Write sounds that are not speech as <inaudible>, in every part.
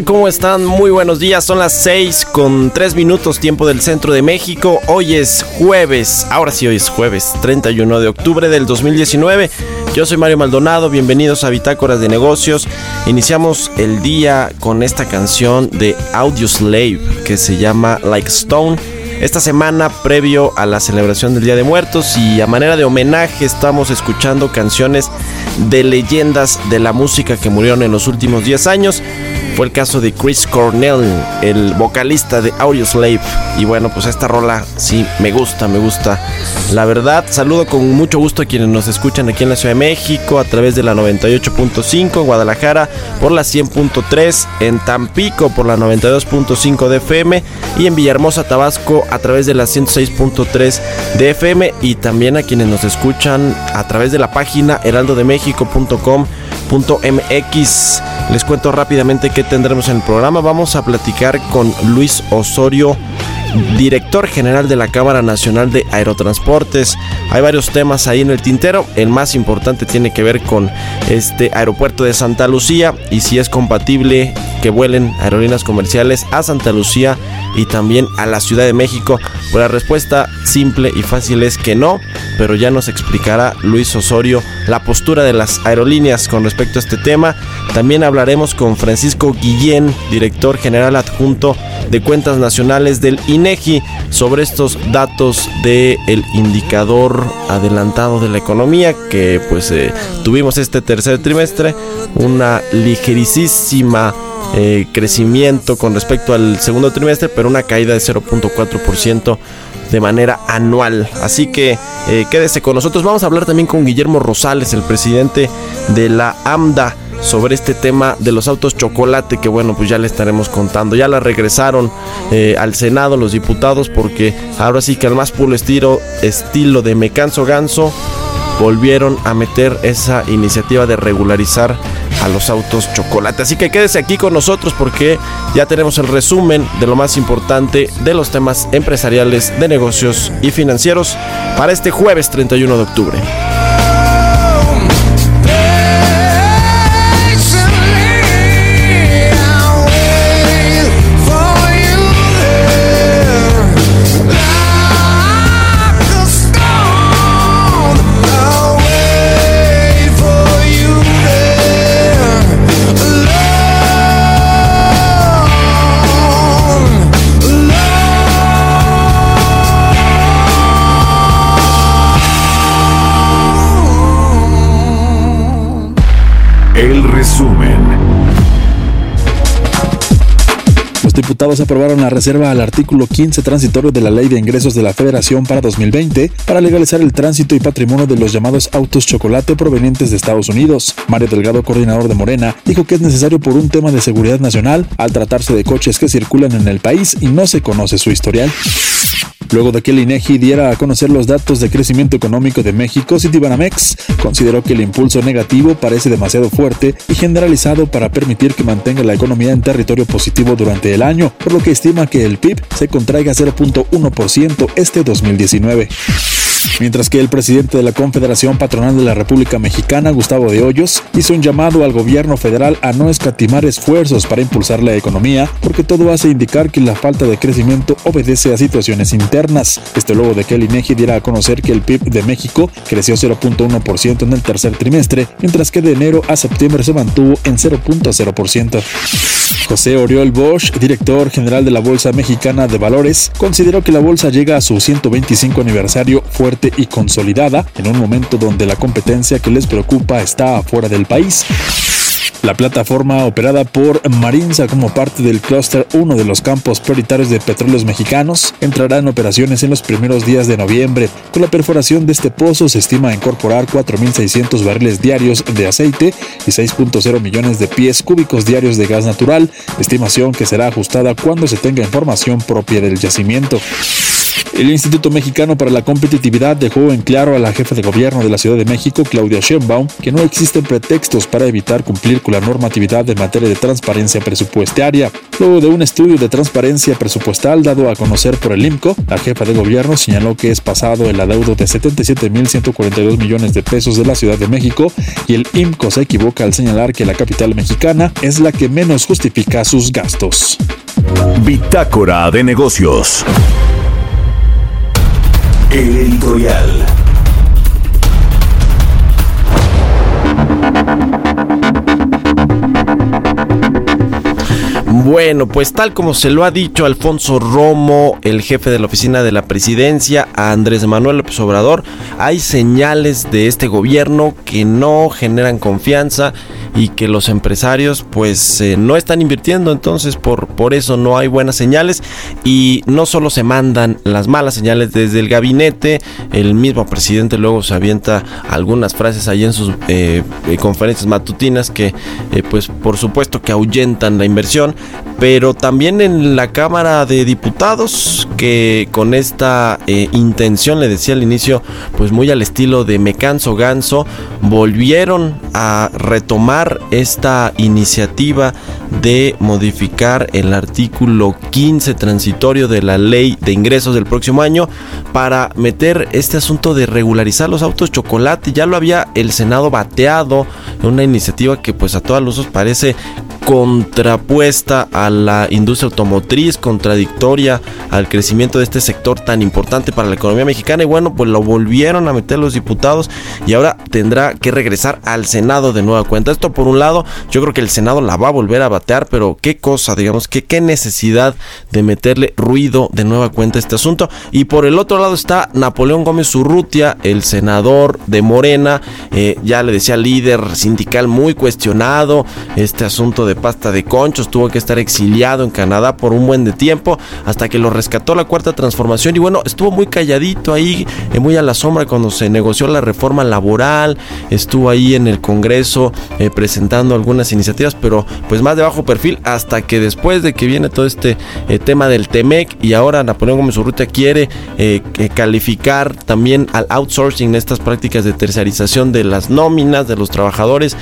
Tal? ¿Cómo están? Muy buenos días. Son las 6 con 3 minutos tiempo del centro de México. Hoy es jueves. Ahora sí, hoy es jueves 31 de octubre del 2019. Yo soy Mario Maldonado. Bienvenidos a Bitácoras de Negocios. Iniciamos el día con esta canción de Audioslave que se llama Like Stone. Esta semana, previo a la celebración del Día de Muertos y a manera de homenaje, estamos escuchando canciones de leyendas de la música que murieron en los últimos 10 años. Fue el caso de Chris Cornell, el vocalista de Audioslave. Y bueno, pues esta rola sí me gusta, me gusta. La verdad, saludo con mucho gusto a quienes nos escuchan aquí en la Ciudad de México a través de la 98.5 en Guadalajara por la 100.3 en Tampico por la 92.5 de FM y en Villahermosa, Tabasco a través de la 106.3 de FM y también a quienes nos escuchan a través de la página heraldodemexico.com.mx. Les cuento rápidamente qué tendremos en el programa. Vamos a platicar con Luis Osorio director general de la Cámara Nacional de Aerotransportes. Hay varios temas ahí en el tintero. El más importante tiene que ver con este aeropuerto de Santa Lucía y si es compatible que vuelen aerolíneas comerciales a Santa Lucía y también a la Ciudad de México. Pues la respuesta simple y fácil es que no, pero ya nos explicará Luis Osorio la postura de las aerolíneas con respecto a este tema. También hablaremos con Francisco Guillén, director general adjunto de cuentas nacionales del INEGI, sobre estos datos del el indicador adelantado de la economía que pues eh, tuvimos este tercer trimestre, una ligerísima eh, crecimiento con respecto al segundo trimestre, pero una caída de 0.4% de manera anual. Así que eh, quédese con nosotros. Vamos a hablar también con Guillermo Rosales, el presidente de la AMDA sobre este tema de los autos chocolate que bueno pues ya le estaremos contando ya la regresaron eh, al senado los diputados porque ahora sí que al más puro estilo estilo de me canso ganso volvieron a meter esa iniciativa de regularizar a los autos chocolate. Así que quédese aquí con nosotros porque ya tenemos el resumen de lo más importante de los temas empresariales, de negocios y financieros para este jueves 31 de octubre. Aprobaron la reserva al artículo 15 transitorio de la Ley de Ingresos de la Federación para 2020 para legalizar el tránsito y patrimonio de los llamados autos chocolate provenientes de Estados Unidos. Mario Delgado, coordinador de Morena, dijo que es necesario por un tema de seguridad nacional al tratarse de coches que circulan en el país y no se conoce su historial. Luego de que el INEGI diera a conocer los datos de crecimiento económico de México, Citibanamex consideró que el impulso negativo parece demasiado fuerte y generalizado para permitir que mantenga la economía en territorio positivo durante el año, por lo que estima que el PIB se contraiga 0.1% este 2019 mientras que el presidente de la Confederación Patronal de la República Mexicana, Gustavo de Hoyos, hizo un llamado al gobierno federal a no escatimar esfuerzos para impulsar la economía, porque todo hace indicar que la falta de crecimiento obedece a situaciones internas. Esto luego de que el INEGI diera a conocer que el PIB de México creció 0.1% en el tercer trimestre, mientras que de enero a septiembre se mantuvo en 0.0%. José Oriol Bosch, director general de la Bolsa Mexicana de Valores, consideró que la bolsa llega a su 125 aniversario fuerte y consolidada en un momento donde la competencia que les preocupa está afuera del país. La plataforma operada por Marinza como parte del Cluster 1 de los campos prioritarios de petróleos mexicanos entrará en operaciones en los primeros días de noviembre. Con la perforación de este pozo se estima incorporar 4.600 barriles diarios de aceite y 6.0 millones de pies cúbicos diarios de gas natural, estimación que será ajustada cuando se tenga información propia del yacimiento. El Instituto Mexicano para la Competitividad dejó en claro a la jefa de gobierno de la Ciudad de México, Claudia Sheinbaum, que no existen pretextos para evitar cumplir con la normatividad en materia de transparencia presupuestaria. Luego de un estudio de transparencia presupuestal dado a conocer por el IMCO, la jefa de gobierno señaló que es pasado el adeudo de 77.142 millones de pesos de la Ciudad de México y el IMCO se equivoca al señalar que la capital mexicana es la que menos justifica sus gastos. Bitácora de negocios. El editorial. Bueno, pues tal como se lo ha dicho Alfonso Romo, el jefe de la oficina de la presidencia, a Andrés Manuel López Obrador, hay señales de este gobierno que no generan confianza y que los empresarios pues eh, no están invirtiendo, entonces por, por eso no hay buenas señales y no solo se mandan las malas señales desde el gabinete, el mismo presidente luego se avienta algunas frases ahí en sus eh, eh, conferencias matutinas que pues por supuesto que ahuyentan la inversión, pero también en la Cámara de Diputados que con esta intención le decía al inicio pues muy al estilo de Me canso ganso volvieron a retomar esta iniciativa de modificar el artículo 15 transitorio de la ley de ingresos del próximo año para meter este asunto de regularizar los autos chocolate. Ya lo había el Senado bateado, una iniciativa que pues a todas luces parece contrapuesta a la industria automotriz, contradictoria al crecimiento de este sector tan importante para la economía mexicana. Y bueno, pues lo volvieron a meter los diputados y ahora tendrá que regresar al Senado de nueva cuenta. Esto por un lado, yo creo que el Senado la va a volver a batear, pero qué cosa, digamos, que qué necesidad de meterle ruido de nueva cuenta a este asunto. Y por el otro lado está Napoleón Gómez Urrutia, el senador de Morena, eh, ya le decía líder sindical muy cuestionado, este asunto de pasta de conchos, tuvo que estar exiliado en Canadá por un buen de tiempo, hasta que lo rescató la cuarta transformación y bueno, estuvo muy calladito ahí, eh, muy a la sombra cuando se negoció la reforma laboral, estuvo ahí en el Congreso eh, presentando algunas iniciativas, pero pues más de perfil, hasta que después de que viene todo este eh, tema del TEMEC y ahora Napoleón Gómez Urrutia quiere calificar también al outsourcing, estas prácticas de tercerización de las nóminas de los trabajadores,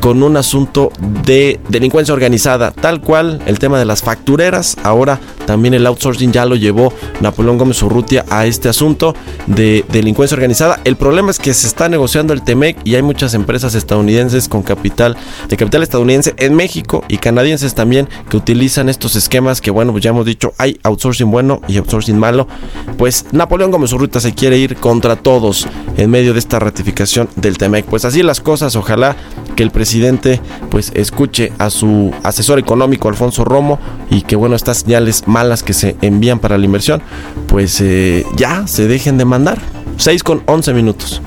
con un asunto de delincuencia organizada, tal cual el tema de las factureras, ahora también el outsourcing ya lo llevó Napoleón Gómez Urrutia a este asunto de delincuencia organizada. El problema es que se está negociando el TEMEC y hay muchas empresas estadounidenses con capital, de capital estadounidense en México y canadienses también que utilizan estos esquemas que bueno, pues ya hemos dicho, hay outsourcing bueno y outsourcing malo. Pues Napoleón Gómez Urrutia se quiere ir contra todos en medio de esta ratificación del TEMEC. Pues así las cosas, ojalá que el presidente pues escuche a su asesor económico Alfonso Romo y que bueno, estas señales malas que se envían para la inversión, pues eh, ya se dejen de mandar. 6 con 11 minutos.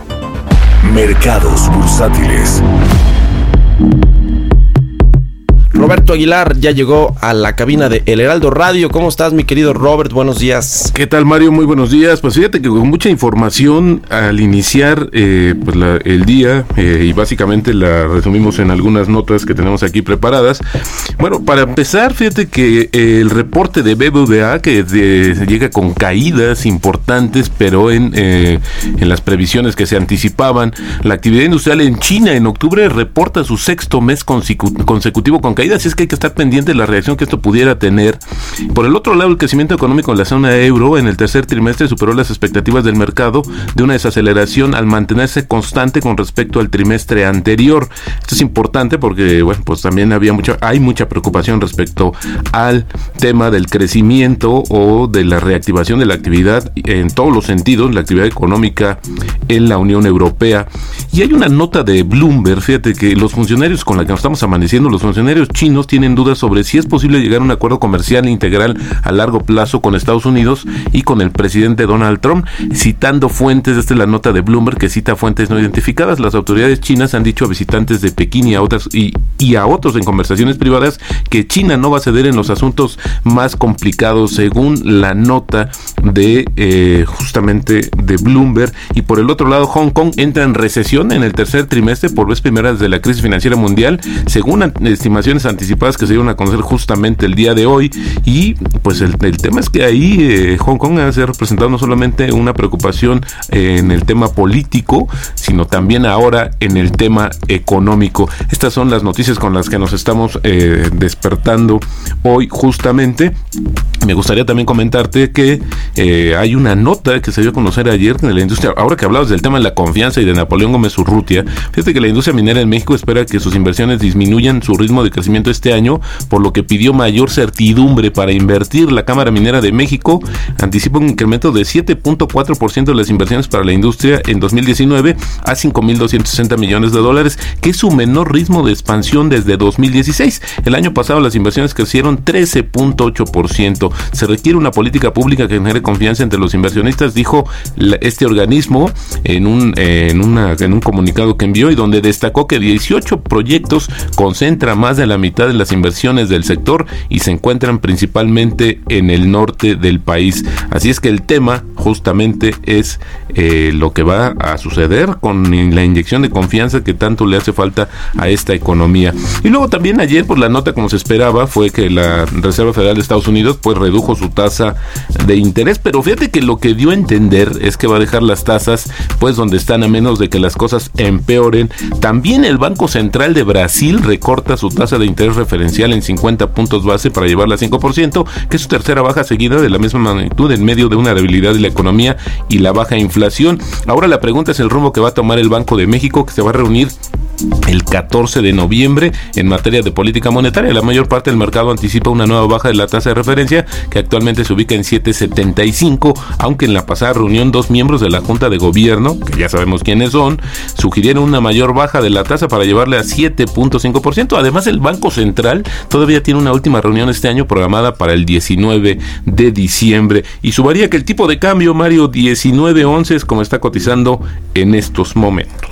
Mercados bursátiles. Roberto Aguilar ya llegó a la cabina de El Heraldo Radio. ¿Cómo estás, mi querido Robert? Buenos días. ¿Qué tal, Mario? Muy buenos días. Pues fíjate que con mucha información al iniciar eh, pues la- el día eh, y básicamente la resumimos en algunas notas que tenemos aquí preparadas. Bueno, para empezar, fíjate que eh, el reporte de BBVA que de- llega con caídas importantes, pero en, eh, en las previsiones que se anticipaban, la actividad industrial en China en octubre reporta su sexto mes consecu- consecutivo con caídas, es que hay que estar pendiente de la reacción que esto pudiera tener. Por el otro lado, el crecimiento económico en la zona euro en el tercer trimestre superó las expectativas del mercado de una desaceleración al mantenerse constante con respecto al trimestre anterior. Esto es importante porque, bueno, pues también había mucha, hay mucha preocupación respecto al tema del crecimiento o de la reactivación de la actividad en todos los sentidos, la actividad económica en la Unión Europea. Y hay una nota de Bloomberg, fíjate que los funcionarios con la que nos estamos amaneciendo, los funcionarios chinos tienen dudas sobre si es posible llegar a un acuerdo comercial integral a largo plazo con Estados Unidos y con el presidente Donald Trump, citando fuentes, esta es la nota de Bloomberg que cita fuentes no identificadas. Las autoridades chinas han dicho a visitantes de Pekín y a otras y, a otros en conversaciones privadas que China no va a ceder en los asuntos más complicados según la nota de eh, justamente de Bloomberg y por el otro lado Hong Kong entra en recesión en el tercer trimestre por vez primera desde la crisis financiera mundial según estimaciones anticipadas que se dieron a conocer justamente el día de hoy. Y pues el, el tema es que ahí eh, Hong Kong ha representado no solamente una preocupación eh, en el tema político sino también ahora en el tema económico. Estas son las noticias con las que nos estamos eh, despertando hoy justamente. Me gustaría también comentarte que hay una nota que se dio a conocer ayer de la industria, ahora que hablabas del tema de la confianza y de Napoleón Gómez Urrutia, fíjate que la industria minera en México espera que sus inversiones disminuyan su ritmo de crecimiento este año, por lo que pidió mayor certidumbre para invertir. La Cámara Minera de México anticipa un incremento de 7.4% de las inversiones para la industria en 2019 a 5.260 millones de dólares, que es su menor ritmo de expansión desde 2016. El año pasado las inversiones crecieron 13.8%. Se requiere una política pública que genere confianza entre los inversionistas, dijo este organismo en un, en, una- en un comunicado que envió y donde destacó que 18 proyectos concentra más de la mitad de las inversiones del sector y se encuentran principalmente en el norte del país. Así es que el tema justamente es eh, lo que va a suceder con la inyección de confianza que tanto le hace falta a esta economía. Y luego también ayer, por la nota como se esperaba, fue que la Reserva Federal de Estados Unidos pues redujo su tasa de interés, pero fíjate que lo que dio a entender es que va a dejar las tasas pues donde están a menos de que las cosas empeoren. También el Banco Central de Brasil recorta su tasa de interés referencial en 50 puntos base para llevarla a 5%, que es su tercera baja seguida de la misma magnitud en medio de una debilidad de la economía y la baja inflación. Ahora la pregunta es el rumbo que va a tomar el Banco de México, que se va a reunir el 14 de noviembre en materia de política monetaria. La mayor parte del mercado anticipa una nueva baja de la tasa de referencia que actualmente se ubica en 7.75, aunque en la pasada reunión dos miembros de la Junta de Gobierno, que ya sabemos quiénes son, sugirieron una mayor baja de la tasa para llevarle a 7.5%. Además, el Banco Central todavía tiene una última reunión este año programada para el 19 de diciembre y sumaría que el tipo de cambio, Mario, 19.11 es como está cotizando en estos momentos.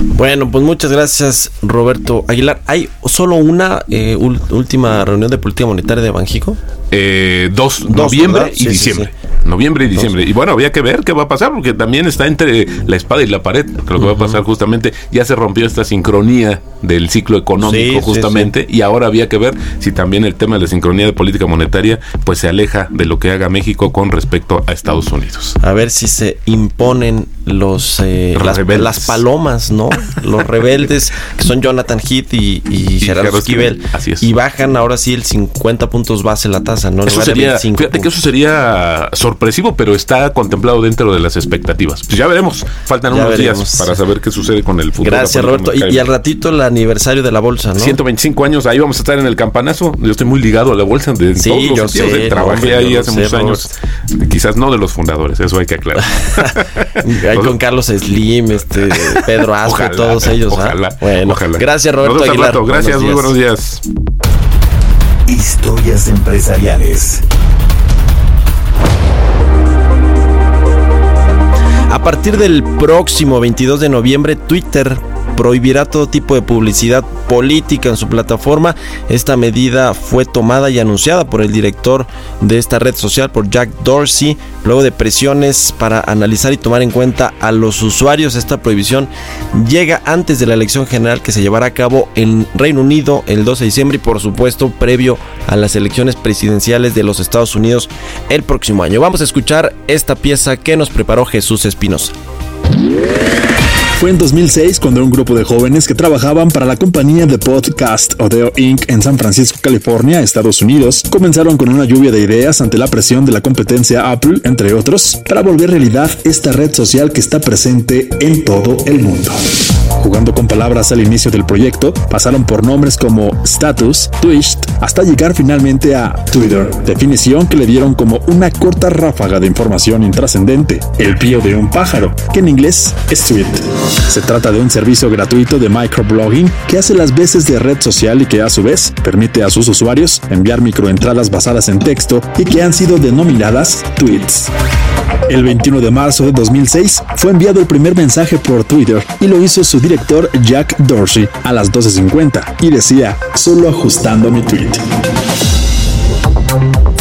Bueno, pues muchas gracias, Roberto Aguilar. ¿Hay solo una eh, última reunión de política monetaria de Banjico? Eh, dos, Dos, noviembre y Sí, sí, diciembre. sí. Noviembre y diciembre. Y bueno, había que ver qué va a pasar, porque también está entre la espada y la pared. Lo que va a pasar justamente, ya se rompió esta sincronía del ciclo económico, justamente, y ahora había que ver si también el tema de la sincronía de política monetaria, pues se aleja de lo que haga México con respecto a Estados Unidos. A ver si se imponen los eh, las, palomas, ¿no? <laughs> Los rebeldes, que son Jonathan Heath y, y Gerardo Gerardo Esquivel. Así es. Y bajan ahora sí el 50 puntos base la tasa, ¿no? Eso sería, 25 fíjate que eso sería sorpresivo, pero está contemplado dentro de las expectativas. Pues ya veremos, faltan Ya unos veremos. días para saber qué sucede con el futuro. Gracias, Roberto. Y, y al ratito el aniversario de la bolsa, ¿no? 125 años, ahí vamos a estar en el campanazo. Yo estoy muy ligado a la bolsa de Sí, todos los yo sé, ¿eh? Trabajé ahí hace sé, muchos años. Quizás no de los fundadores, eso hay que aclarar. <laughs> <laughs> Ahí con Carlos Slim, este, <laughs> Pedro Ojalá, todos ellos. ¿ah? Ojalá, Bueno, ojalá. gracias, Roberto Aguilar. rato. Gracias, muy Buenos buenos días. Historias empresariales. A partir del próximo 22 de noviembre, Twitter prohibirá todo tipo de publicidad política en su plataforma. Esta medida fue tomada y anunciada por el director de esta red social, por Jack Dorsey, luego de presiones para analizar y tomar en cuenta a los usuarios. Esta prohibición llega antes de la elección general que se llevará a cabo en Reino Unido el 12 de diciembre y por supuesto previo a las elecciones presidenciales de los Estados Unidos el próximo año. Vamos a escuchar esta pieza que nos preparó Jesús Espinosa. Fue en 2006 cuando un grupo de jóvenes que trabajaban para la compañía de podcast Odeo Inc. en San Francisco, California, Estados Unidos, comenzaron con una lluvia de ideas ante la presión de la competencia Apple, entre otros, para volver realidad esta red social que está presente en todo el mundo. Jugando con palabras al inicio del proyecto, pasaron por nombres como Status, Twitch, hasta llegar finalmente a Twitter, definición que le dieron como una corta ráfaga de información intrascendente, el pío de un pájaro, que en inglés es tweet. Se trata de un servicio gratuito de microblogging que hace las veces de red social y que a su vez permite a sus usuarios enviar microentradas basadas en texto y que han sido denominadas tweets. El 21 de marzo de 2006 fue enviado el primer mensaje por Twitter y lo hizo su director Jack Dorsey a las 12.50 y decía, solo ajustando mi tweet.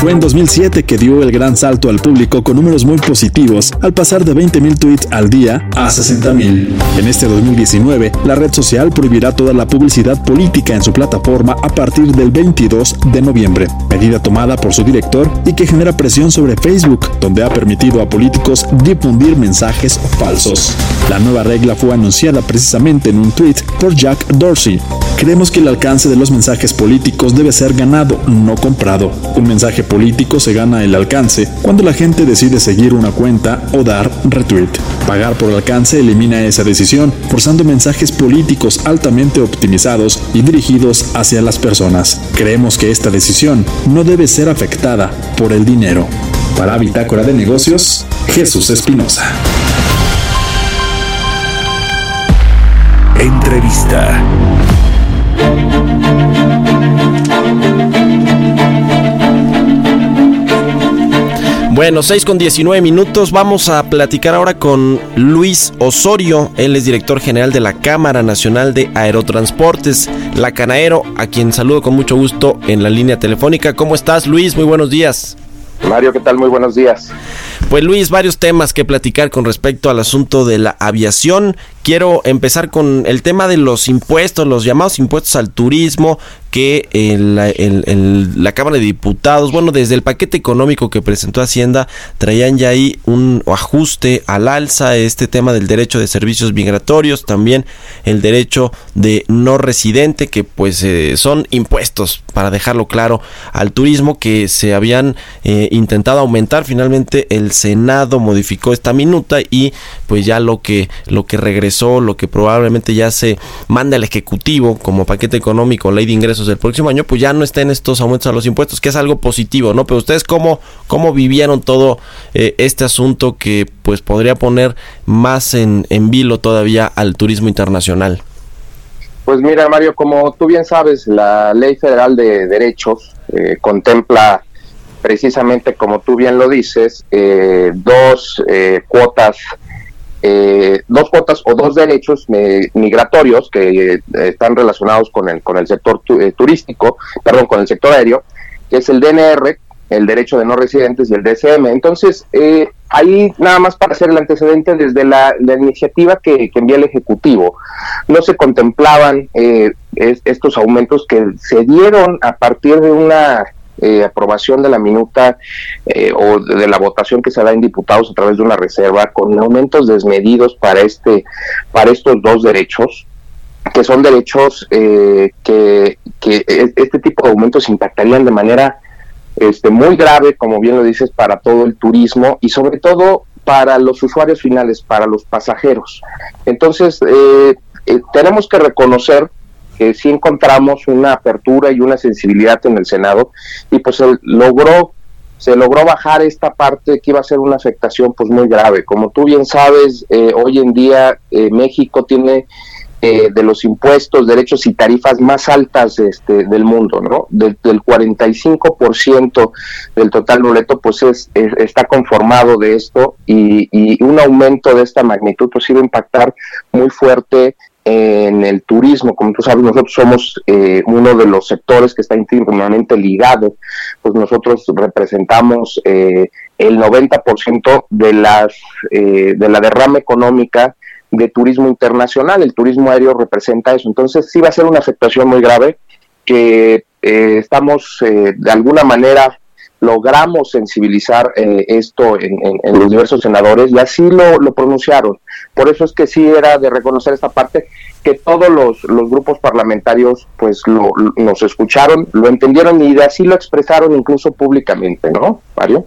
Fue en 2007 que dio el gran salto al público con números muy positivos al pasar de 20.000 tweets al día a 60.000. En este 2019, la red social prohibirá toda la publicidad política en su plataforma a partir del 22 de noviembre, medida tomada por su director y que genera presión sobre Facebook, donde ha permitido a políticos difundir mensajes falsos. La nueva regla fue anunciada precisamente en un tweet por Jack Dorsey. Creemos que el alcance de los mensajes políticos debe ser ganado, no comprado. Un mensaje político se gana el alcance cuando la gente decide seguir una cuenta o dar retweet. Pagar por alcance elimina esa decisión, forzando mensajes políticos altamente optimizados y dirigidos hacia las personas. Creemos que esta decisión no debe ser afectada por el dinero. Para Bitácora de Negocios, Jesús Espinosa. Entrevista. Bueno, 6 con 19 minutos. Vamos a platicar ahora con Luis Osorio. Él es director general de la Cámara Nacional de Aerotransportes, la Canaero, a quien saludo con mucho gusto en la línea telefónica. ¿Cómo estás, Luis? Muy buenos días. Mario, ¿qué tal? Muy buenos días. Pues Luis, varios temas que platicar con respecto al asunto de la aviación. Quiero empezar con el tema de los impuestos, los llamados impuestos al turismo, que en- en la Cámara de Diputados, bueno, desde el paquete económico que presentó Hacienda, traían ya ahí un ajuste al alza, este tema del derecho de servicios migratorios, también el derecho de no residente, que pues eh, son impuestos, para dejarlo claro, al turismo que se habían eh, intentado aumentar. Finalmente el Senado modificó esta minuta y pues ya lo que, lo que regresó, lo que probablemente ya se manda al Ejecutivo como paquete económico, ley de ingresos del próximo año, pues ya no estén estos aumentos a los impuestos, que es algo positivo, ¿no? Pero ustedes cómo, cómo vivieron todo eh, este asunto que pues podría poner más en, en vilo todavía al turismo internacional. Pues mira, Mario, como tú bien sabes, la Ley Federal de Derechos eh, contempla precisamente, como tú bien lo dices, eh, dos eh, cuotas, eh, dos cuotas o dos derechos migratorios que eh, están relacionados con el con el sector tu- eh, turístico, perdón, con el sector aéreo, que es el DNR, el derecho de no residentes y el DSM. Entonces, eh, ahí nada más para hacer el antecedente desde la, iniciativa que, que envía el Ejecutivo, no se contemplaban es- estos aumentos que se dieron a partir de una eh, aprobación de la minuta eh, o de, la votación que se da en diputados a través de una reserva con aumentos desmedidos para este para estos dos derechos que son derechos eh, que, que e- este tipo de aumentos impactarían de manera este, muy grave, como bien lo dices, para todo el turismo y sobre todo para los usuarios finales, para los pasajeros. Entonces, eh, eh, tenemos que reconocer que sí encontramos una apertura y una sensibilidad en el Senado y pues se logró se logró bajar esta parte que iba a ser una afectación pues muy grave. Como tú bien sabes, eh, hoy en día eh, México tiene eh, de los impuestos, derechos y tarifas más altas este, del mundo, ¿no? Del, del 45% del total boleto, pues es, es- está conformado de esto y, y un aumento de esta magnitud pues iba a impactar muy fuerte en el turismo, como tú sabes, nosotros somos eh, uno de los sectores que está íntimamente ligado, pues nosotros representamos eh, el 90% de las eh, de la derrama económica de turismo internacional. El turismo aéreo representa eso. Entonces sí va a ser una afectación muy grave que eh, estamos eh, de alguna manera logramos sensibilizar eh, esto en, en- en los diversos senadores y así lo, lo pronunciaron. Por eso es que sí era de reconocer esta parte que todos los, grupos parlamentarios pues lo- nos escucharon, lo entendieron y de así lo expresaron incluso públicamente, ¿no, Mario?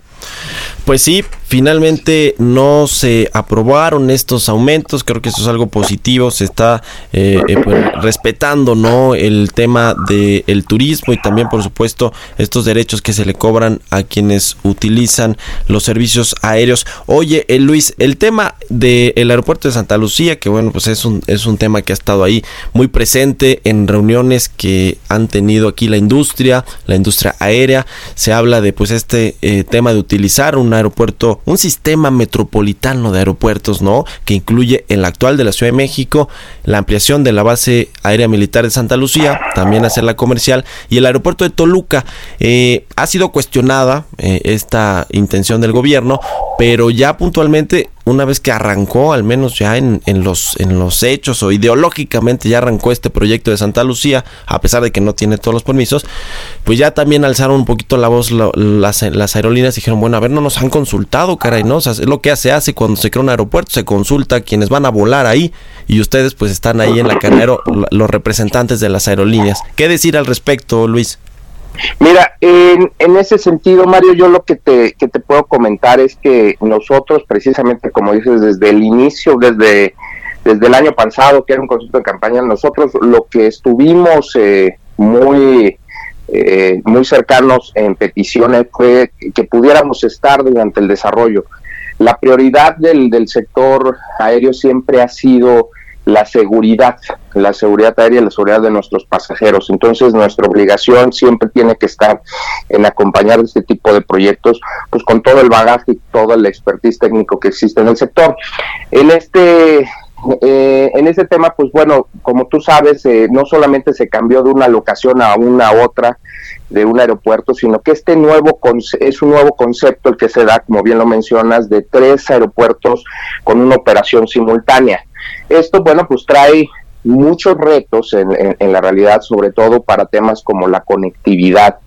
Pues sí, finalmente no se aprobaron estos aumentos, creo que eso es algo positivo, se está eh, eh, pues, respetando no el tema del turismo y también por supuesto estos derechos que se le cobran a quienes utilizan los servicios aéreos. Oye, eh, Luis, el tema del aeropuerto de Santa Lucía, que bueno, pues es un, es un tema que ha estado ahí muy presente en reuniones que han tenido aquí la industria, la industria aérea, se habla de pues este eh, tema de utilizar un aeropuerto, un sistema metropolitano de aeropuertos, ¿no? Que incluye el actual de la Ciudad de México, la ampliación de la base aérea militar de Santa Lucía, también hacerla comercial, y el aeropuerto de Toluca. Eh, ha sido cuestionada eh, esta intención del gobierno, pero ya puntualmente una vez que arrancó, al menos ya en, en los, en los hechos o ideológicamente ya arrancó este proyecto de Santa Lucía, a pesar de que no tiene todos los permisos, pues ya también alzaron un poquito la voz las, las aerolíneas y dijeron, bueno, a ver, no nos han consultado, caray, ¿no? Es lo que se hace cuando se crea un aeropuerto, se consulta a quienes van a volar ahí y ustedes pues están ahí en la carrera, los representantes de las aerolíneas. ¿Qué decir al respecto, Luis? Mira, en, en ese sentido, Mario, yo lo que te, que te puedo comentar es que nosotros, precisamente, como dices, desde el inicio, desde, desde el año pasado, que era un concepto de campaña, nosotros lo que estuvimos eh, muy, eh, muy cercanos en peticiones fue que pudiéramos estar durante el desarrollo. La prioridad del, del sector aéreo siempre ha sido la seguridad, la seguridad aérea y la seguridad de nuestros pasajeros. Entonces, nuestra obligación siempre tiene que estar en acompañar este tipo de proyectos, pues con todo el bagaje y todo el expertise técnico que existe en el sector. En este eh, en este tema, pues bueno, como tú sabes, eh, no solamente se cambió de una locación a una otra de un aeropuerto, sino que este nuevo es un nuevo concepto el que se da, como bien lo mencionas, de tres aeropuertos con una operación simultánea. Esto, bueno, pues trae muchos retos en, en- en la realidad, sobre todo para temas como la conectividad,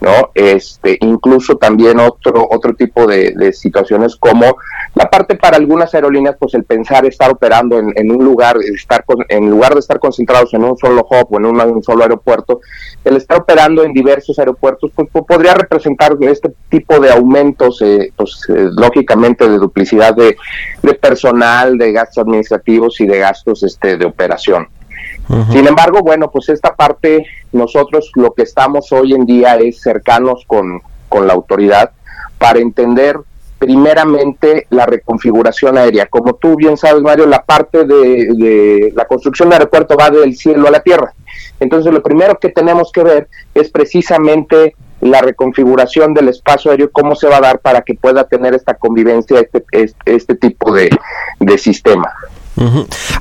¿no? Este, incluso también otro, otro tipo de, de situaciones como la parte para algunas aerolíneas, pues el pensar estar operando en, un lugar, estar con- en lugar de estar concentrados en un solo hub o en un, solo aeropuerto, el estar operando en diversos aeropuertos, pues, po- podría representar este tipo de aumentos, eh, pues eh, lógicamente de duplicidad de, de personal, de gastos administrativos y de gastos este, de operación. Sin embargo, bueno, pues esta parte, nosotros lo que estamos hoy en día es cercanos con, con la autoridad para entender primeramente la reconfiguración aérea. Como tú bien sabes, Mario, la parte de, la construcción del aeropuerto va del cielo a la tierra. Entonces, lo primero que tenemos que ver es precisamente la reconfiguración del espacio aéreo, cómo se va a dar para que pueda tener esta convivencia, este, este, este tipo de, de sistema.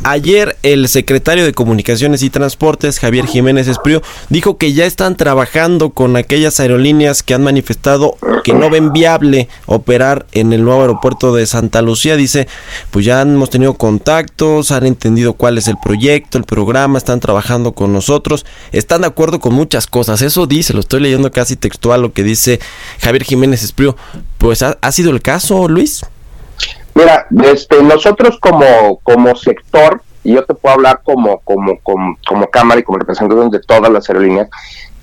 Ayer el secretario de Comunicaciones y Transportes, Javier Jiménez Espriu, dijo que ya están trabajando con aquellas aerolíneas que han manifestado que no ven viable operar en el nuevo aeropuerto de Santa Lucía. Dice, pues ya hemos tenido contactos, han entendido cuál es el proyecto, el programa, están trabajando con nosotros, están de acuerdo con muchas cosas. Eso dice, lo estoy leyendo casi textual lo que dice Javier Jiménez Espriu. Pues ha sido el caso, Luis. Mira, este, nosotros como, como sector, y yo te puedo hablar como, como, como, Cámara y como representación de todas las aerolíneas,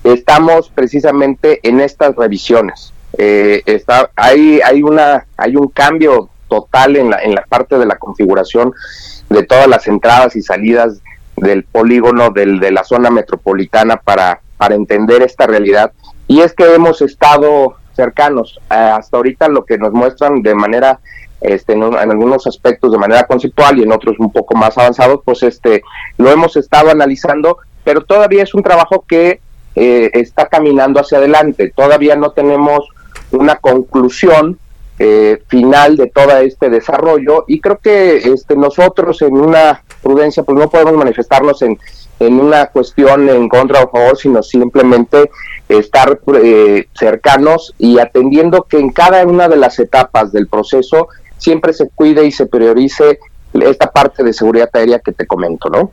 estamos precisamente en estas revisiones. Eh, está, hay, hay, una, hay un cambio total en la, en la parte de la configuración de todas las entradas y salidas del polígono del, de la zona metropolitana para, para entender esta realidad. Y es que hemos estado cercanos. Eh, hasta ahorita lo que nos muestran de manera este, en, un- en algunos aspectos de manera conceptual y en otros un poco más avanzados, pues este lo hemos estado analizando, pero todavía es un trabajo que eh, está caminando hacia adelante. Todavía no tenemos una conclusión eh, final de todo este desarrollo y creo que este nosotros en una prudencia pues no podemos manifestarnos en, en una cuestión en contra o favor, sino simplemente estar eh, cercanos y atendiendo que en cada una de las etapas del proceso siempre se cuide y se priorice esta parte de seguridad aérea que te comento, ¿no?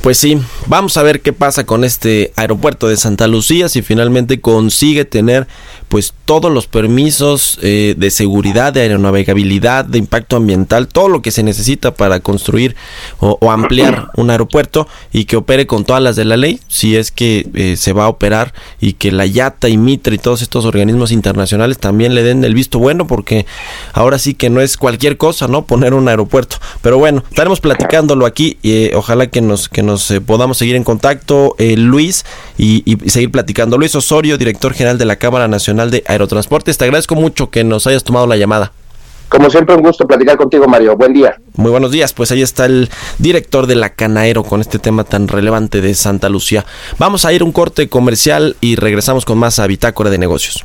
Pues sí, vamos a ver qué pasa con este aeropuerto de Santa Lucía si finalmente consigue tener pues todos los permisos eh, de seguridad, de aeronavegabilidad, de impacto ambiental, todo lo que se necesita para construir o, ampliar <clears throat> un aeropuerto y que opere con todas las de la ley, si es que eh, se va a operar y que la YATA y MITRE y todos estos organismos internacionales también le den el visto bueno, porque ahora sí que no es cualquier cosa, ¿no? Poner un aeropuerto. Pero bueno, estaremos platicándolo aquí y eh, ojalá que nos, que nos podamos seguir en contacto, Luis, y, y seguir platicando. Luis Osorio, director general de la Cámara Nacional de Aerotransportes. Te agradezco mucho que nos hayas tomado la llamada. Como siempre, un gusto platicar contigo, Mario. Buen día. Muy buenos días. Pues ahí está el director de la Canaero con este tema tan relevante de Santa Lucía. Vamos a ir un corte comercial y regresamos con más a Bitácora de Negocios.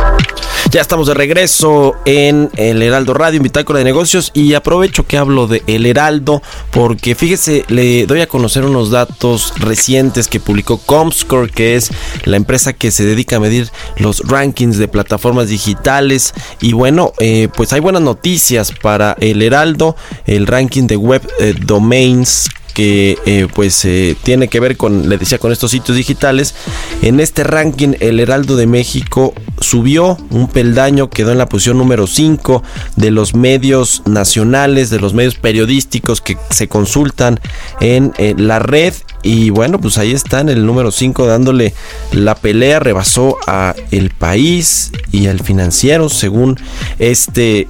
Ya estamos de regreso en el Heraldo Radio, en Bitácora de Negocios, y aprovecho que hablo de El Heraldo, porque fíjese, le doy a conocer unos datos recientes que publicó Comscore, que es la empresa que se dedica a medir los rankings de plataformas digitales. Y bueno, eh, pues hay buenas noticias para El Heraldo, el ranking de web eh, domains que eh, pues eh, tiene que ver con, le decía, con estos sitios digitales. En este ranking el Heraldo de México subió un peldaño, quedó en la posición número 5 de los medios nacionales, de los medios periodísticos que se consultan en eh, la red y bueno, pues ahí está en el número 5 dándole la pelea, rebasó a El País y al Financiero según este,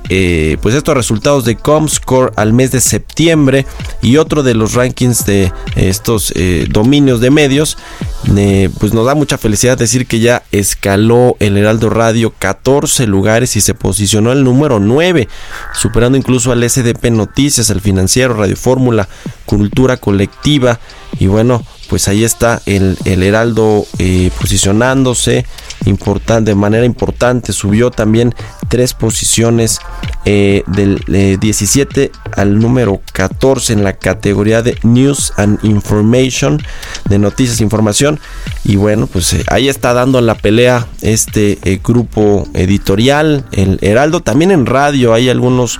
pues estos resultados de Comscore al mes de septiembre y otro de los rankings de estos eh, dominios de medios, eh, pues nos da mucha felicidad decir que ya escaló el Heraldo Radio 14 lugares y se posicionó el número 9, superando incluso al SDP Noticias, al Financiero, Radio Fórmula, Cultura Colectiva y bueno, pues ahí está el, el Heraldo eh, posicionándose de manera importante. Subió también tres posiciones eh, del 17 eh, al número 14 en la categoría de News and Information, de noticias e información. Y bueno, pues ahí está dando la pelea este grupo editorial, el Heraldo. También en radio hay algunos,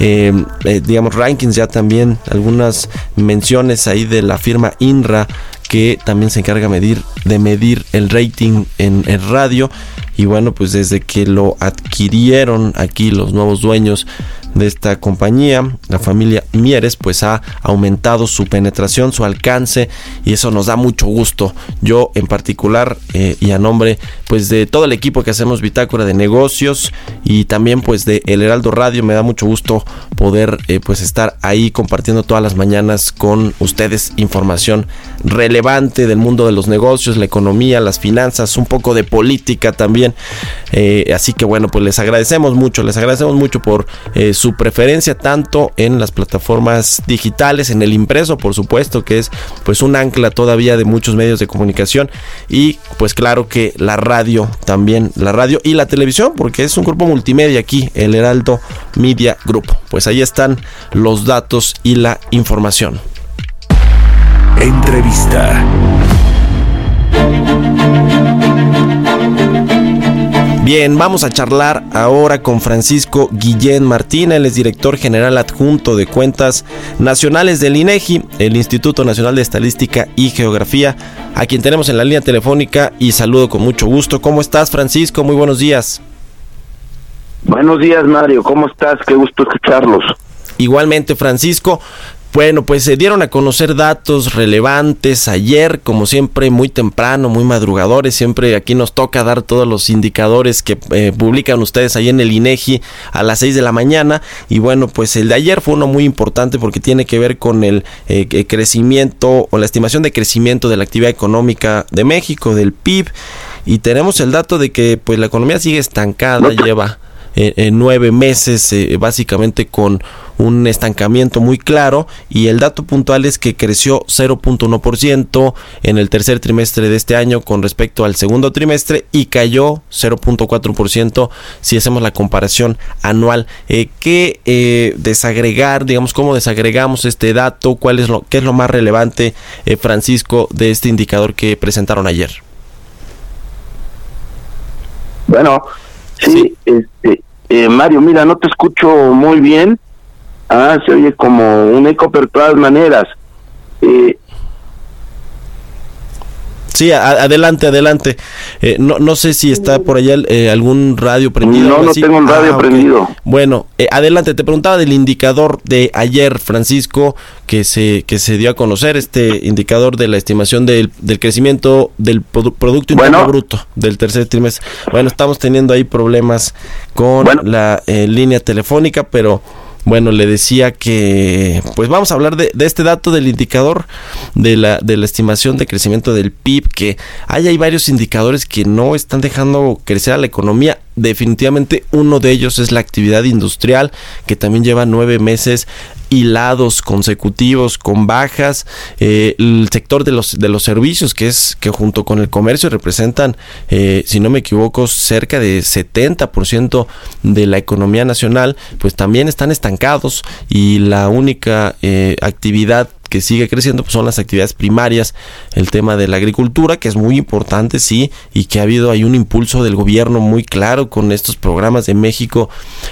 digamos, rankings ya también, algunas menciones ahí de la firma INRA que también se encarga de medir el rating en el radio. Y bueno, pues desde que lo adquirieron aquí los nuevos dueños de esta compañía, la familia Mieres, pues ha aumentado su penetración, su alcance y eso nos da mucho gusto. Yo en particular eh, y a nombre pues de todo el equipo que hacemos Bitácora de Negocios y también pues de El Heraldo Radio me da mucho gusto poder eh, pues estar ahí compartiendo todas las mañanas con ustedes información relevante del mundo de los negocios, la economía, las finanzas, un poco de política también. Eh, así que bueno, pues les agradecemos mucho, les agradecemos mucho por su preferencia tanto en las plataformas digitales, en el impreso, por supuesto, que es pues un ancla todavía de muchos medios de comunicación y pues claro que la radio también, la radio y la televisión, porque es un grupo multimedia aquí, el Heraldo Media Group. Pues ahí están los datos y la información. Entrevista. Bien, vamos a charlar ahora con Francisco Guillén Martín, él es director general adjunto de cuentas nacionales del INEGI, el Instituto Nacional de Estadística y Geografía, a quien tenemos en la línea telefónica y saludo con mucho gusto. ¿Cómo estás, Francisco? Muy buenos días. Buenos días, Mario. ¿Cómo estás? Qué gusto escucharlos. Igualmente, Francisco. Bueno, pues se dieron a conocer datos relevantes ayer, como siempre, muy temprano, muy madrugadores. Siempre aquí nos toca dar todos los indicadores que eh, publican ustedes ahí en el INEGI a las 6 de la mañana. Y bueno, pues el de ayer fue uno muy importante porque tiene que ver con el eh, crecimiento o la estimación de crecimiento de la actividad económica de México, del PIB. Y tenemos el dato de que pues la economía sigue estancada, lleva eh, nueve meses básicamente con un estancamiento muy claro y el dato puntual es que creció 0.1% en el tercer trimestre de este año con respecto al segundo trimestre y cayó 0.4% si hacemos la comparación anual. Eh, ¿Qué eh, desagregar, digamos, cómo desagregamos este dato? ¿Cuál es lo, ¿Qué es lo más relevante, eh, Francisco, de este indicador que presentaron ayer? Bueno, sí, este, eh, Mario, mira, no te escucho muy bien. Ah, se oye como un eco, pero de todas maneras. Eh, Sí, adelante, adelante. Eh, no, no sé si está por allá eh, algún radio prendido. No, no tengo un radio ah, prendido. Bueno, eh, adelante. Te preguntaba del indicador de ayer, Francisco, que se que se dio a conocer este indicador de la estimación del, del crecimiento del producto interno bruto del tercer trimestre. Bueno, estamos teniendo ahí problemas con la línea telefónica, pero bueno, le decía que, pues vamos a hablar de, este dato del indicador de la, estimación de crecimiento del PIB, que hay, hay varios indicadores que no están dejando crecer a la economía definitivamente uno de ellos es la actividad industrial que también lleva nueve meses hilados consecutivos con bajas. Eh, el sector de los de los servicios que es que junto con el comercio representan eh, si no me equivoco cerca de 70% de la economía nacional pues también están estancados y la única eh, actividad que sigue creciendo pues son las actividades primarias, el tema de la agricultura, que es muy importante, sí, y que ha habido ahí un impulso del gobierno muy claro con estos programas de México,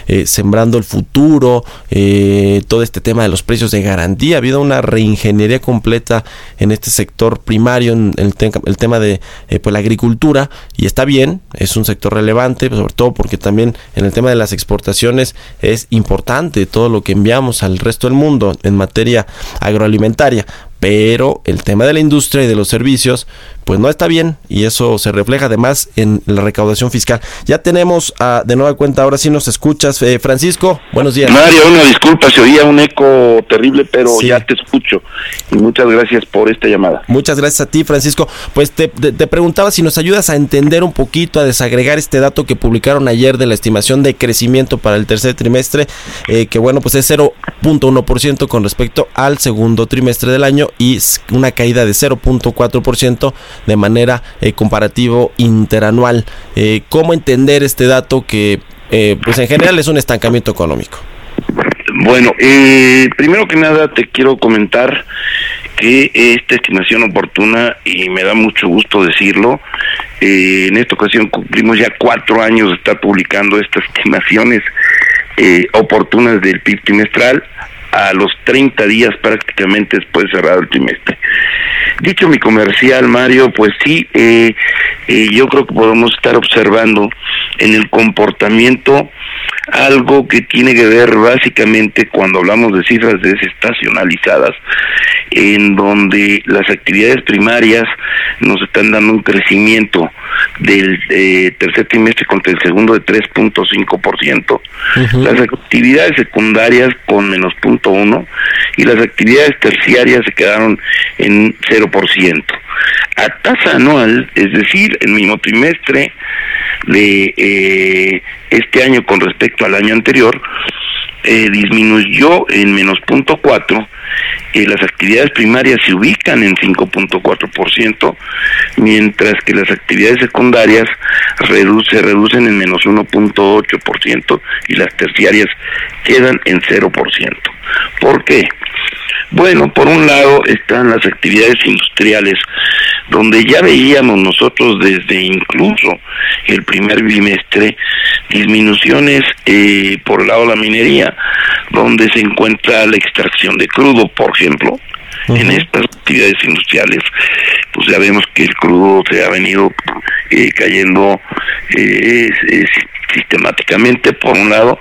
eh, sembrando el futuro, eh, todo este tema de los precios de garantía, ha habido una reingeniería completa en este sector primario, en el, tema de eh, pues, la agricultura, y está bien, es un sector relevante, sobre todo porque también en el tema de las exportaciones es importante todo lo que enviamos al resto del mundo en materia agroalimentaria parlamentaria pero el tema de la industria y de los servicios pues no está bien y eso se refleja además en la recaudación fiscal. Ya tenemos a, de nueva cuenta, ahora sí nos escuchas, eh, Francisco, buenos días. Mario, una disculpa, se oía un eco terrible, pero ya te escucho y muchas gracias por esta llamada. Muchas gracias a ti, Francisco. Pues te, preguntaba si nos ayudas a entender un poquito, a desagregar este dato que publicaron ayer de la estimación de crecimiento para el tercer trimestre, eh, que bueno, pues es 0.1% con respecto al segundo trimestre del año y una caída de 0.4% de manera eh, comparativo interanual. Eh, ¿Cómo entender este dato que eh, pues en general es un estancamiento económico? Bueno, primero que nada te quiero comentar que esta estimación oportuna, y me da mucho gusto decirlo, en esta ocasión cumplimos ya cuatro años de estar publicando estas <laughs> estimaciones oportunas del PIB trimestral a los 30 días prácticamente después de cerrado el trimestre. Dicho mi comercial, Mario, pues sí, eh, eh, yo creo que podemos estar observando en el comportamiento algo que tiene que ver básicamente cuando hablamos de cifras desestacionalizadas, en donde las actividades primarias nos están dando un crecimiento del eh, tercer trimestre contra el segundo de 3.5%, las actividades secundarias con menos punto uno y las actividades terciarias se quedaron en 0%. A tasa anual, es decir, el mismo trimestre de eh, este año con respecto al año anterior, eh, disminuyó en menos punto cuatro eh, las actividades primarias se ubican en 5.4%, mientras que las actividades secundarias se reducen en menos 1.8% y las terciarias quedan en 0%. ¿Por qué? Bueno, por un lado están las actividades industriales, donde ya veíamos nosotros desde incluso el primer bimestre disminuciones eh, por el lado de la minería, donde se encuentra la extracción de crudo, por ejemplo. En estas actividades industriales, pues ya vemos que el crudo se ha venido eh, cayendo eh, sistemáticamente por un lado.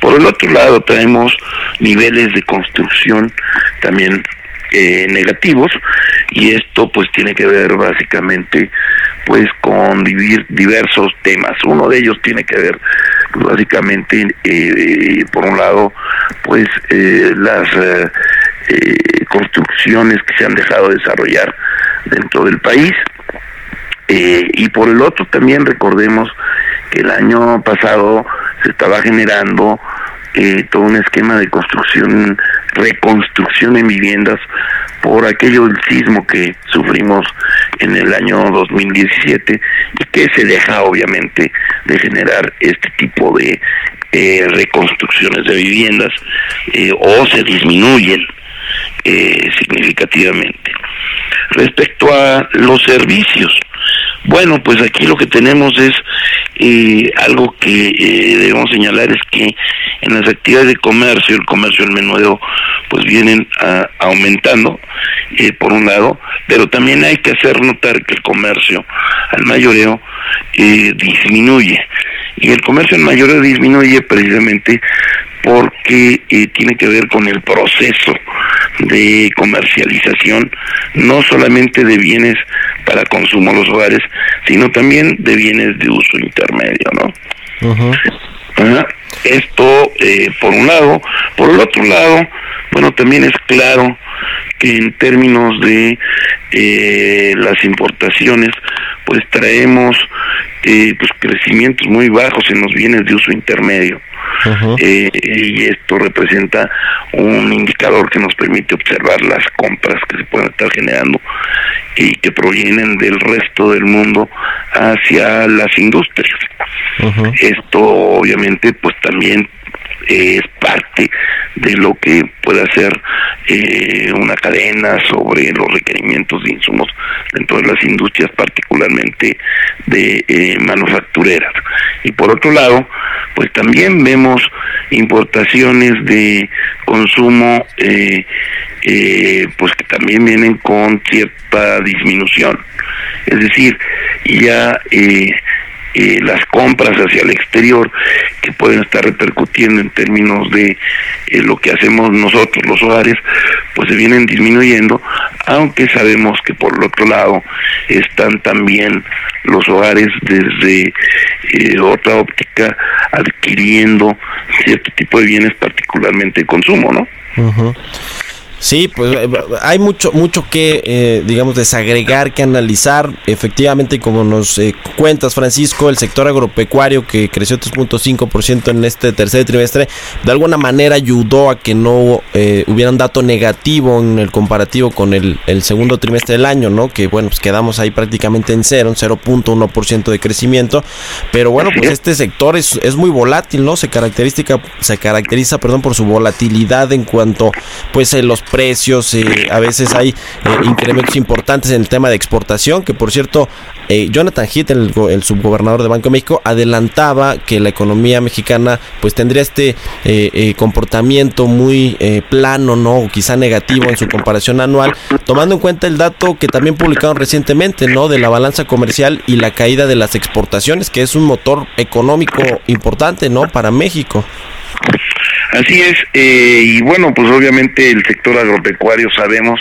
Por el otro lado tenemos niveles de construcción también eh, negativos y esto pues tiene que ver básicamente pues con vivir diversos temas uno de ellos tiene que ver básicamente eh, por un lado pues eh, las eh, eh, construcciones que se han dejado de desarrollar dentro del país eh, y por el otro también recordemos que el año pasado se estaba generando eh, todo un esquema de construcción, reconstrucción en viviendas por aquello del sismo que sufrimos en el año 2017 y que se deja obviamente de generar este tipo de eh, reconstrucciones de viviendas eh, o se disminuyen eh, significativamente. Respecto a los servicios, bueno, pues aquí lo que tenemos es eh, algo que eh, debemos señalar es que en las actividades de comercio, el comercio del menudeo, pues vienen ah, aumentando, eh, por un lado, pero también hay que hacer notar que el comercio al mayoreo eh, disminuye. Y el comercio al mayoreo disminuye precisamente porque eh, tiene que ver con el proceso de comercialización, no solamente de bienes para consumo en los hogares, sino también de bienes de uso intermedio, ¿no? Ajá. Esto, eh, por un lado. Por el otro lado, bueno, también es claro que en términos de eh, las importaciones, pues traemos eh, pues crecimientos muy bajos en los bienes de uso intermedio. Eh, y esto representa un indicador que nos permite observar las compras que se pueden estar generando y que provienen del resto del mundo hacia las industrias. Esto obviamente pues también es parte de lo que puede hacer eh, una cadena sobre los requerimientos de insumos dentro de las industrias, particularmente de eh, manufactureras. Y por otro lado, pues también vemos importaciones de consumo, eh, eh, pues que también vienen con cierta disminución. Es decir, ya eh, las compras hacia el exterior que pueden estar repercutiendo en términos de eh, lo que hacemos nosotros los hogares, pues se vienen disminuyendo, aunque sabemos que por el otro lado están también los hogares desde eh, otra óptica adquiriendo cierto tipo de bienes, particularmente de consumo, ¿no? Ujú. Sí, pues eh, hay mucho, mucho que, eh, digamos, desagregar, que analizar. Efectivamente, como nos eh, cuentas, Francisco, el sector agropecuario que creció 3.5% en este tercer trimestre, de alguna manera ayudó a que no eh, hubiera un dato negativo en el comparativo con el, el segundo trimestre del año, ¿no? Que bueno, pues quedamos ahí prácticamente en cero, un 0.1% de crecimiento. Pero bueno, pues este sector es, es muy volátil, ¿no? Se caracteriza, se caracteriza, perdón, por su volatilidad en cuanto, pues, los precios, eh, a veces hay eh, incrementos importantes en el tema de exportación, que por cierto, eh, Jonathan Heath, el, go- el subgobernador de Banco de México, adelantaba que la economía mexicana pues tendría este eh, eh, comportamiento muy plano, ¿no? O quizá negativo en su comparación anual, tomando en cuenta el dato que también publicaron recientemente, ¿no? De la balanza comercial y la caída de las exportaciones, que es un motor económico importante, ¿no? Para México. Así es, eh, y bueno, pues obviamente el sector agropecuario sabemos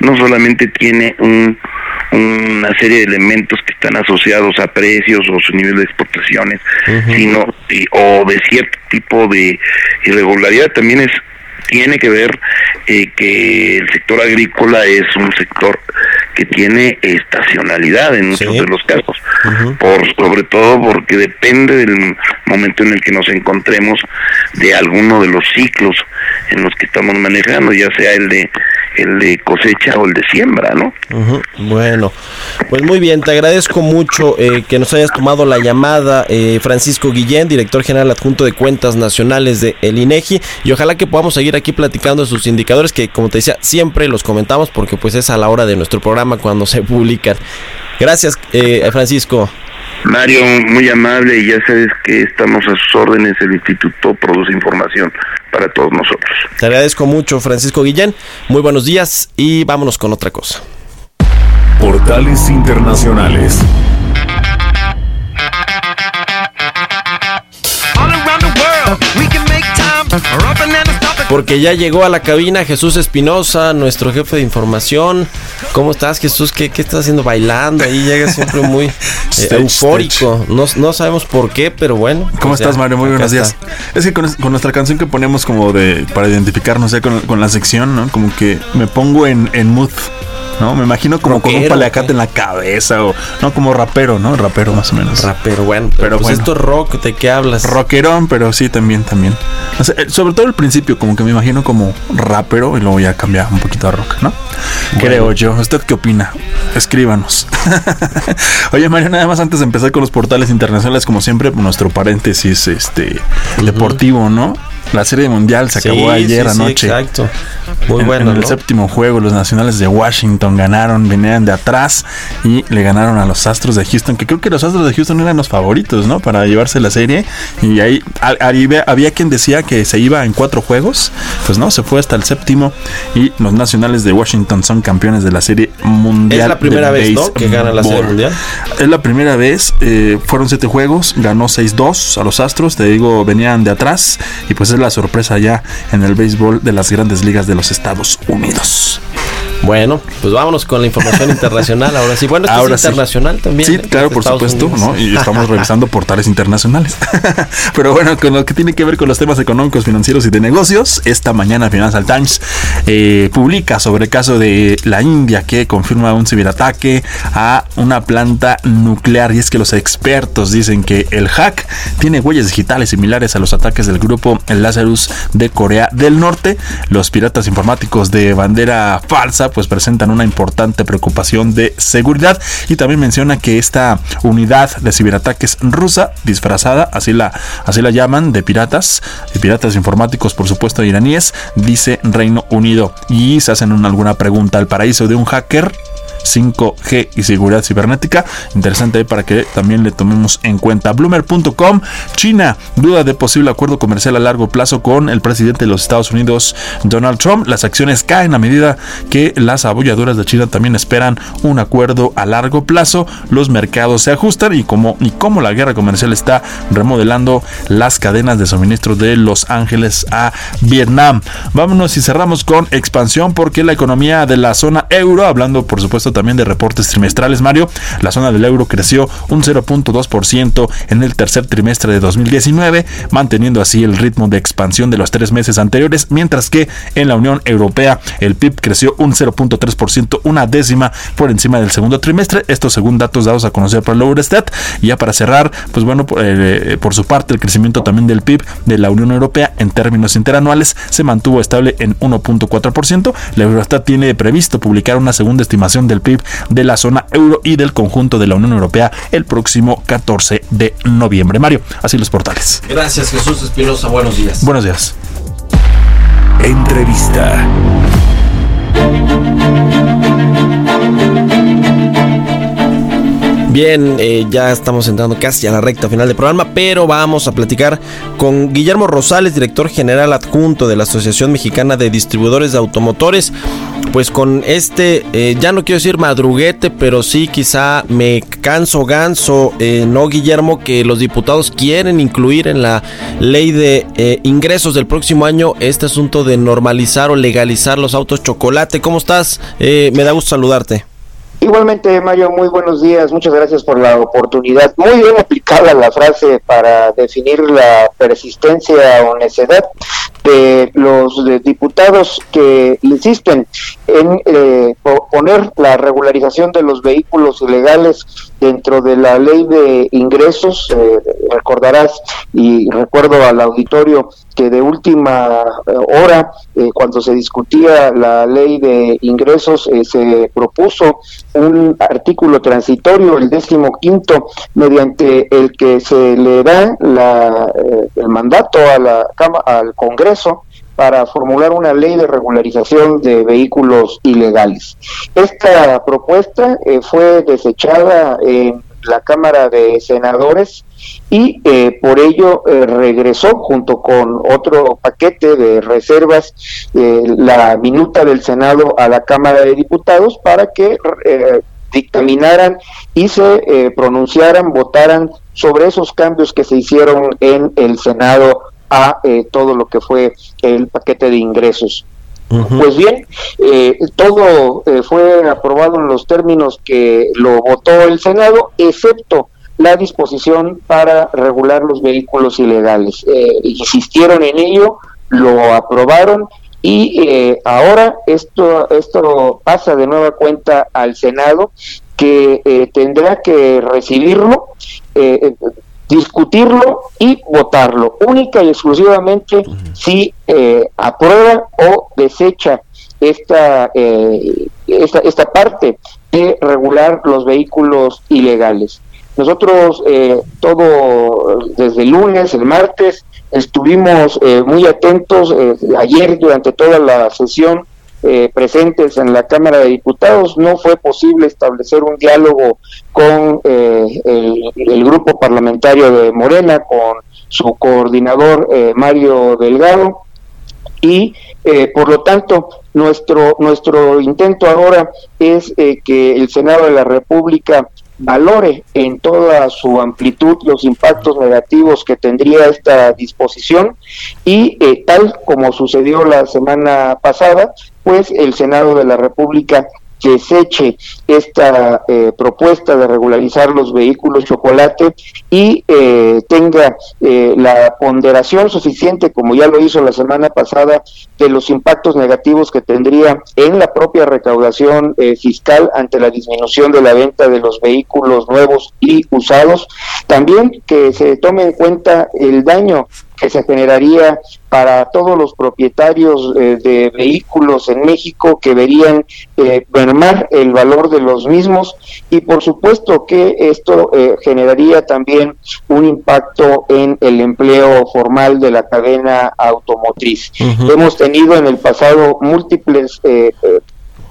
no solamente tiene un, una serie de elementos que están asociados a precios o su nivel de exportaciones, sino y- o de cierto tipo de irregularidad, también es tiene que ver eh, que el sector agrícola es un sector que tiene estacionalidad en muchos Sí. de los casos, por sobre todo porque depende del momento en el que nos encontremos de alguno de los ciclos en los que estamos manejando, ya sea el de el de cosecha o el de siembra, ¿no? Bueno, pues muy bien, te agradezco mucho eh, que nos hayas tomado la llamada, eh, Francisco Guillén, director general adjunto de cuentas nacionales de el INEGI, y ojalá que podamos seguir aquí platicando de sus indicadores que, como te decía, siempre los comentamos porque pues es a la hora de nuestro programa cuando se <laughs> publican. Gracias, eh, Francisco. Mario, muy amable y ya sabes que estamos a sus órdenes, el instituto produce información para todos nosotros. Te agradezco mucho, Francisco Guillén. Muy buenos días y vámonos con otra cosa. Portales Internacionales. All around the world, we can make time. Porque ya llegó a la cabina Jesús Espinosa, nuestro jefe de información. ¿Cómo estás, Jesús? ¿Qué, qué estás haciendo? Bailando. Ahí llega siempre muy <laughs> eh, Stage, eufórico. No, no sabemos por qué, pero bueno. ¿Cómo pues estás, ya, Mario? Muy buenos días. está. Es que con, con nuestra canción que ponemos como de para identificarnos ya con, con la sección, ¿no? Como que me pongo en, en mood, ¿no? Me imagino como con un paliacate ¿qué? en la cabeza o no como rapero, ¿no? Rapero más o menos. Rapero, bueno. Pero, Pero pues bueno. esto es rock, ¿de qué hablas? Rockerón, pero sí también, también. O sea, eh, sobre todo al principio, como que me imagino como rapero y luego ya cambia un poquito a rock, ¿no? Creo yo. ¿Usted qué opina? Escríbanos. <laughs> Oye, Mario, nada más antes de empezar con los portales internacionales, como siempre, nuestro paréntesis este deportivo, ¿no? La serie mundial se acabó Sí, ayer sí, sí, anoche. exacto. Muy En- bueno, En el séptimo juego, los nacionales de Washington ganaron, venían de atrás y le ganaron a los Astros de Houston, que creo que los Astros de Houston eran los favoritos, ¿no? Para llevarse la serie. Y ahí a- había, había quien decía que se iba en cuatro juegos. Pues no, se fue hasta el séptimo. Y los nacionales de Washington son campeones de la serie mundial. Es la primera vez, ¿no? Que gana la serie mundial. Es la primera vez, eh, fueron siete juegos, ganó 6-2 a los Astros, te digo, venían de atrás y pues es la sorpresa ya en el béisbol de las grandes ligas de los Estados Unidos. Bueno, pues vámonos con la información internacional ahora sí. Bueno, esto Ahora es sí. internacional también. Sí, ¿eh? claro, por Estados supuesto, Unidos. ¿no? Y estamos <laughs> revisando portales internacionales. <laughs> Pero bueno, con lo que tiene que ver con los temas económicos, financieros y de negocios, esta mañana Financial Times eh, publica sobre el caso de la India que confirma un ciberataque a una planta nuclear. Y es que los expertos dicen que el hack tiene huellas digitales similares a los ataques del grupo Lazarus de Corea del Norte. Los piratas informáticos de bandera falsa pues presentan una importante preocupación de seguridad. Y también menciona que esta unidad de ciberataques rusa disfrazada, así la así la llaman, de piratas, de piratas informáticos por supuesto iraníes, dice Reino Unido. Y se hacen una- alguna pregunta al paraíso de un hacker 5G y seguridad cibernética. Interesante para que también le tomemos en cuenta. Bloomer.com, China, duda de posible acuerdo comercial a largo plazo con el presidente de los Estados Unidos, Donald Trump. Las acciones caen a medida que las abolladuras de China también esperan un acuerdo a largo plazo. Los mercados se ajustan y como, y como la guerra comercial está remodelando las cadenas de suministro de Los Ángeles a Vietnam. Vámonos y cerramos con expansión porque la economía de la zona euro, hablando por supuesto también de reportes trimestrales, Mario, la zona del euro creció un 0.2% en el tercer trimestre de 2019, manteniendo así el ritmo de expansión de los tres meses anteriores, mientras que en la Unión Europea el PIB creció un 0.3%, una décima por encima del segundo trimestre, estos según datos dados a conocer por el Eurostat. Y ya para cerrar, pues bueno, por, eh, por su parte el crecimiento también del PIB de la Unión Europea en términos interanuales se mantuvo estable en 1.4%. La Eurostat tiene previsto publicar una segunda estimación del PIB de la zona euro y del conjunto de la Unión Europea el próximo 14 de noviembre. Mario, así los portales. Gracias, Jesús Espinosa. Buenos días. Buenos días. Entrevista. Bien, eh, ya estamos entrando casi a la recta final del programa, pero vamos a platicar con Guillermo Rosales, director general adjunto de la Asociación Mexicana de Distribuidores de Automotores. Pues con este, eh, ya no quiero decir madruguete, pero sí quizá me canso ganso, eh, no Guillermo, que los diputados quieren incluir en la ley de eh, ingresos del próximo año este asunto de normalizar o legalizar los autos chocolate. ¿Cómo estás? Eh, me da gusto saludarte. Igualmente, Mario, muy buenos días. Muchas gracias por la oportunidad. Muy bien aplicada la frase para definir la persistencia o necedad de los de diputados que insisten en eh, po- poner la regularización de los vehículos ilegales dentro de la ley de ingresos. Eh, recordarás y recuerdo al auditorio que de última eh, hora, eh, cuando se discutía la ley de ingresos, eh, se propuso un artículo transitorio, el décimo quinto, mediante el que se le da la, el mandato a la al Congreso para formular una ley de regularización de vehículos ilegales. Esta propuesta eh, fue desechada en la Cámara de Senadores y eh, por ello eh, regresó junto con otro paquete de reservas la minuta del Senado a la Cámara de Diputados para que dictaminaran y se pronunciaran, votaran sobre esos cambios que se hicieron en el Senado a eh, todo lo que fue el paquete de ingresos. Pues bien, eh, todo eh, fue aprobado en los términos que lo votó el Senado, excepto la disposición para regular los vehículos ilegales. Eh, insistieron en ello, lo aprobaron y ahora esto, esto pasa de nueva cuenta al Senado que tendrá que recibirlo discutirlo y votarlo, única y exclusivamente si eh, aprueba o desecha esta, eh, esta, esta parte de regular los vehículos ilegales. Nosotros eh, todo desde el lunes, el martes, estuvimos muy atentos ayer durante toda la sesión eh, presentes en la Cámara de Diputados. No fue posible establecer un diálogo con eh, el, grupo parlamentario de Morena, con su coordinador eh, Mario Delgado, y por lo tanto nuestro nuestro intento ahora es que el Senado de la República valore en toda su amplitud los impactos negativos que tendría esta disposición. Y tal como sucedió la semana pasada, pues el Senado de la República deseche esta eh, propuesta de regularizar los vehículos chocolate y eh, tenga eh, la ponderación suficiente, como ya lo hizo la semana pasada, de los impactos negativos que tendría en la propia recaudación fiscal ante la disminución de la venta de los vehículos nuevos y usados. También que se tome en cuenta el daño que se generaría para todos los propietarios eh, de vehículos en México que verían eh, mermar el valor de los mismos y por supuesto que esto eh, generaría también un impacto en el empleo formal de la cadena automotriz. Hemos tenido en el pasado múltiples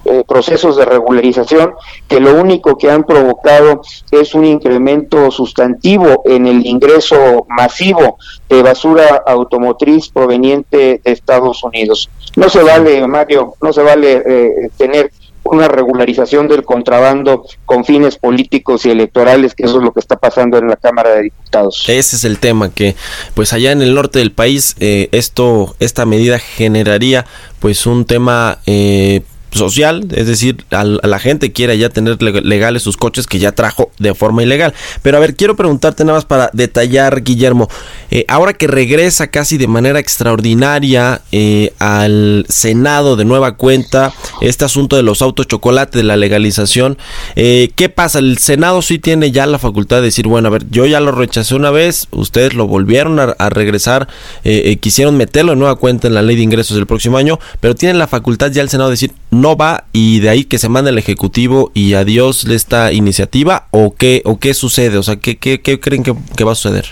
eh, procesos de regularización que lo único que han provocado es un incremento sustantivo en el ingreso masivo de basura automotriz proveniente de Estados Unidos. No se vale, Mario, no se vale eh, tener una regularización del contrabando con fines políticos y electorales, que eso es lo que está pasando en la Cámara de Diputados. Ese es el tema que, pues allá en el norte del país, eh, esto, esta medida generaría, pues un tema eh, social, es decir, a la gente quiere ya tener legales sus coches que ya trajo de forma ilegal. Pero a ver, quiero preguntarte nada más para detallar, Guillermo, eh, ahora que regresa casi de manera extraordinaria eh, al Senado de nueva cuenta este asunto de los autos chocolate, de la legalización, eh, ¿qué pasa? El Senado sí tiene ya la facultad de decir, bueno, a ver, yo ya lo rechacé una vez, ustedes lo volvieron a, a regresar, quisieron meterlo de nueva cuenta en la ley de ingresos del próximo año, pero tienen la facultad ya el Senado de decir, no va y de ahí que se manda el ejecutivo y adiós esta iniciativa o qué o qué sucede o sea qué, qué, qué creen que, va a suceder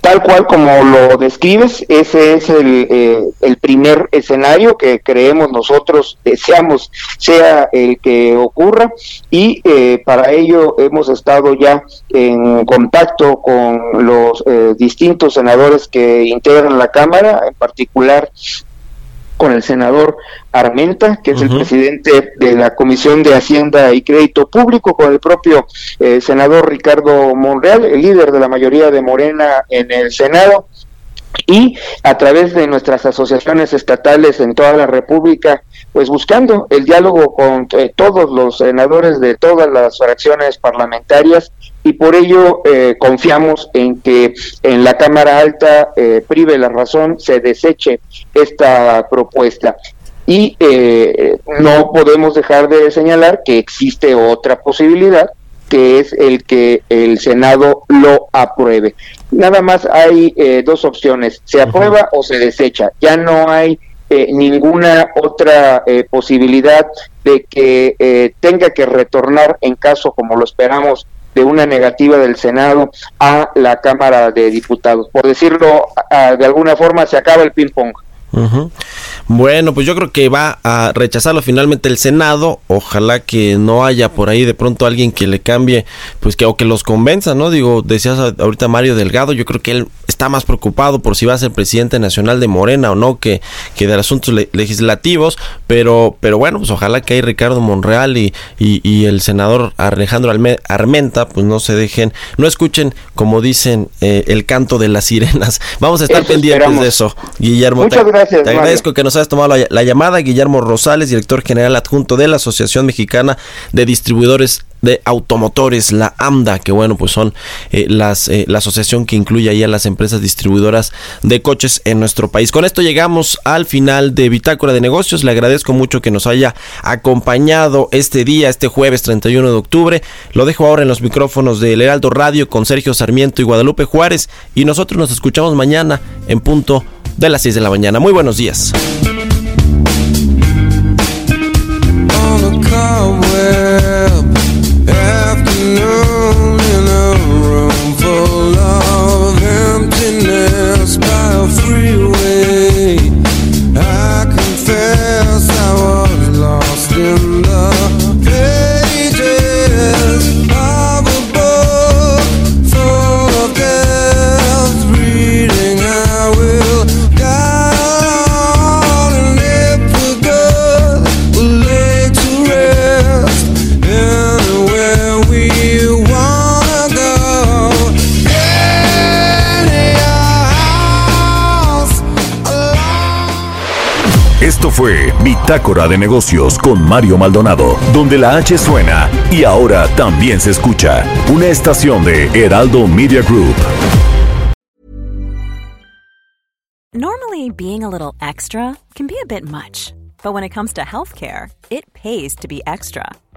tal cual como lo describes ese es el, eh, el primer escenario que creemos nosotros deseamos sea el que ocurra y eh, para ello hemos estado ya en contacto con los eh, distintos senadores que integran la cámara en particular con el senador Armenta, que es el presidente de la Comisión de Hacienda y Crédito Público, con el propio eh, senador Ricardo Monreal, el líder de la mayoría de Morena en el Senado, y a través de nuestras asociaciones estatales en toda la República, pues buscando el diálogo con eh, todos los senadores de todas las fracciones parlamentarias y por ello eh, confiamos en que en la Cámara Alta eh, prive la razón, se deseche esta propuesta. Y eh, no podemos dejar de señalar que existe otra posibilidad, que es el que el Senado lo apruebe. Nada más hay dos opciones, se aprueba o se desecha. Ya no hay ninguna otra posibilidad de que tenga que retornar en caso, como lo esperamos, de una negativa del Senado a la Cámara de Diputados. Por decirlo de alguna forma, se acaba el ping-pong. Bueno, pues yo creo que va a rechazarlo finalmente el Senado. Ojalá que no haya por ahí de pronto alguien que le cambie, pues que o que los convenza, ¿no? Digo, decías ahorita Mario Delgado, yo creo que él está más preocupado por si va a ser presidente nacional de Morena o no que, que de asuntos le- legislativos, pero, pero bueno, pues ojalá que ahí Ricardo Monreal y, y, y el senador Alejandro Alme- Armenta, pues no se dejen, no escuchen, como dicen, eh, el canto de las sirenas. Vamos a estar Eso pendientes esperamos. de eso. Guillermo, Muchas te, gracias, te Mario. agradezco que nos hayas tomado la, la llamada. Guillermo Rosales, director general adjunto de la Asociación Mexicana de Distribuidores de Automotores, la AMDA, que bueno, pues son eh, las, eh, la asociación que incluye ahí a las empresas distribuidoras de coches en nuestro país. Con esto llegamos al final de Bitácora de Negocios. Le agradezco mucho que nos haya acompañado este día, este jueves 31 de octubre. Lo dejo ahora en los micrófonos del Heraldo Radio con Sergio Sarmiento y Guadalupe Juárez. Y nosotros nos escuchamos mañana en punto de las 6 de la mañana. Muy buenos días. Fue Bitácora de Negocios con Mario Maldonado, donde la H suena y ahora también se escucha. Una estación de Heraldo Media Group. Normally, being a little extra can be a bit much, but when it comes to healthcare, it pays to be extra.